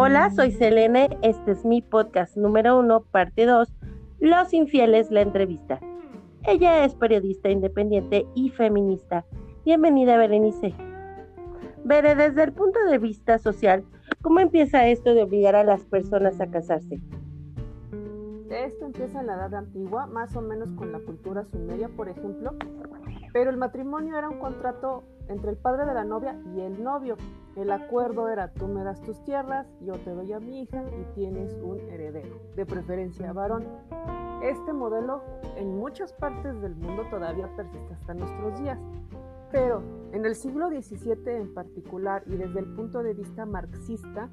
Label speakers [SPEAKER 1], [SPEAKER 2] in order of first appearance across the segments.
[SPEAKER 1] Hola, soy Selene, este es mi podcast número uno, parte 2, Los infieles, la entrevista. Ella es periodista independiente y feminista. Bienvenida, Berenice. Veré desde el punto de vista social, ¿cómo empieza esto de obligar a las personas a casarse?
[SPEAKER 2] Esto empieza en la edad antigua, más o menos con la cultura sumeria, por ejemplo, pero el matrimonio era un contrato entre el padre de la novia y el novio. El acuerdo era tú me das tus tierras, yo te doy a mi hija y tienes un heredero, de preferencia varón. Este modelo en muchas partes del mundo todavía persiste hasta nuestros días, pero en el siglo XVII en particular y desde el punto de vista marxista,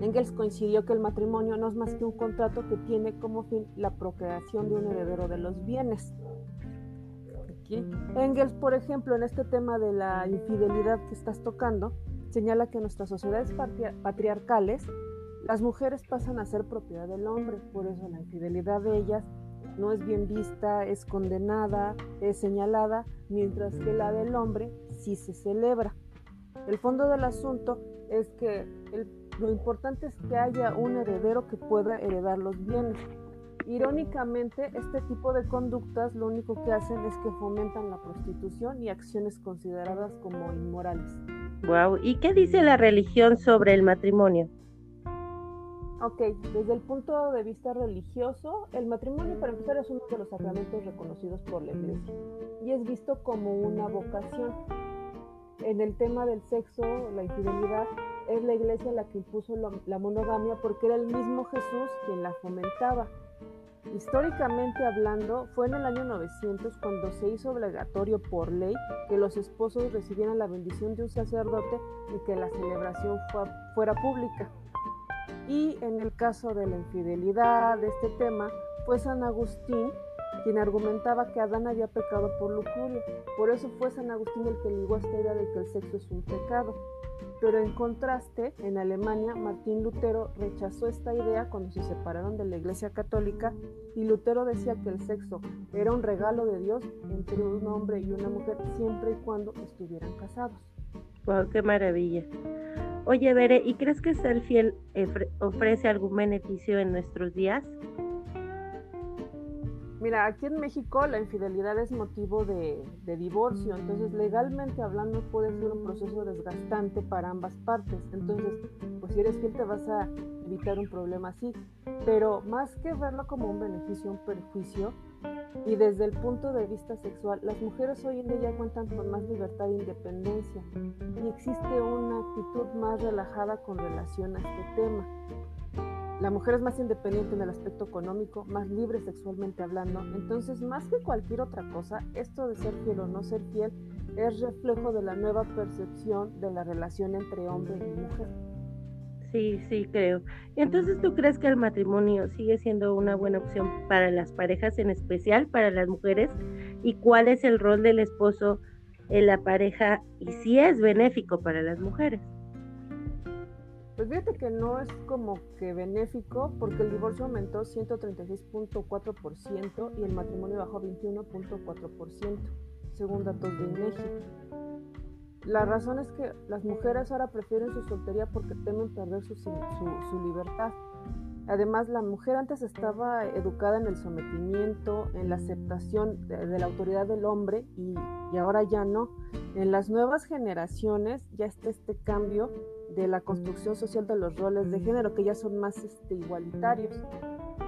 [SPEAKER 2] Engels coincidió que el matrimonio no es más que un contrato que tiene como fin la procreación de un heredero de los bienes. Engels, por ejemplo, en este tema de la infidelidad que estás tocando, señala que en nuestras sociedades patriarcales las mujeres pasan a ser propiedad del hombre, por eso la infidelidad de ellas no es bien vista, es condenada, es señalada, mientras que la del hombre sí se celebra. El fondo del asunto es que lo importante es que haya un heredero que pueda heredar los bienes. Irónicamente, este tipo de conductas lo único que hacen es que fomentan la prostitución y acciones consideradas como inmorales.
[SPEAKER 1] Wow, ¿y qué dice la religión sobre el matrimonio?
[SPEAKER 2] Ok, desde el punto de vista religioso, el matrimonio para empezar es uno de los sacramentos reconocidos por la Iglesia y es visto como una vocación. En el tema del sexo, la infidelidad, es la Iglesia la que impuso la monogamia porque era el mismo Jesús quien la fomentaba. Históricamente hablando, fue en el año 900 cuando se hizo obligatorio por ley que los esposos recibieran la bendición de un sacerdote y que la celebración fuera pública. Y en el caso de la infidelidad, de este tema, fue San Agustín quien argumentaba que Adán había pecado por lujuria. Por eso fue San Agustín el que ligó esta idea de que el sexo es un pecado. Pero en contraste, en Alemania, Martín Lutero rechazó esta idea cuando se separaron de la Iglesia Católica y Lutero decía que el sexo era un regalo de Dios entre un hombre y una mujer siempre y cuando estuvieran casados.
[SPEAKER 1] ¡Wow, qué maravilla! Oye, Bere, ¿y crees que ser fiel ofrece algún beneficio en nuestros días?
[SPEAKER 2] Mira, aquí en México la infidelidad es motivo de, divorcio, entonces legalmente hablando puede ser un proceso desgastante para ambas partes. Entonces, pues si eres fiel te vas a evitar un problema así. Pero más que verlo como un beneficio, un perjuicio, y desde el punto de vista sexual, las mujeres hoy en día cuentan con más libertad e independencia y existe una actitud más relajada con relación a este tema. La mujer es más independiente en el aspecto económico, más libre sexualmente hablando. Entonces, más que cualquier otra cosa, esto de ser fiel o no ser fiel es reflejo de la nueva percepción de la relación entre hombre y mujer.
[SPEAKER 1] Sí, sí, creo. Entonces, ¿tú crees que el matrimonio sigue siendo una buena opción para las parejas, en especial para las mujeres? ¿Y cuál es el rol del esposo en la pareja y si es benéfico para las mujeres?
[SPEAKER 2] Pues fíjate que no es como que benéfico porque el divorcio aumentó 136.4% y el matrimonio bajó 21.4%, según datos de INEGI. La razón es que las mujeres ahora prefieren su soltería porque temen perder su, su, libertad. Además, la mujer antes estaba educada en el sometimiento, en la aceptación de, la autoridad del hombre y, y ahora ya no. En las nuevas generaciones ya está este cambio de la construcción social de los roles de género, que ya son más este, igualitarios.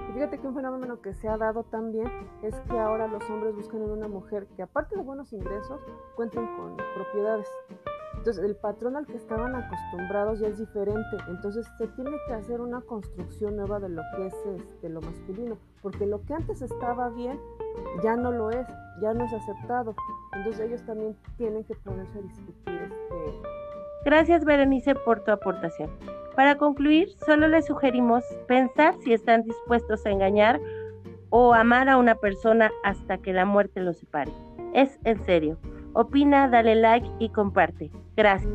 [SPEAKER 2] Y fíjate que un fenómeno que se ha dado también es que ahora los hombres buscan en una mujer que aparte de buenos ingresos, cuenten con propiedades. Entonces el patrón al que estaban acostumbrados ya es diferente. Entonces se tiene que hacer una construcción nueva de lo que es este, lo masculino. Porque lo que antes estaba bien ya no lo es, ya no es aceptado. Entonces ellos también tienen que ponerse a discutir este,
[SPEAKER 1] Gracias Berenice por tu aportación. Para concluir, solo les sugerimos pensar si están dispuestos a engañar o amar a una persona hasta que la muerte los separe. Es en serio. Opina, dale like y comparte. Gracias.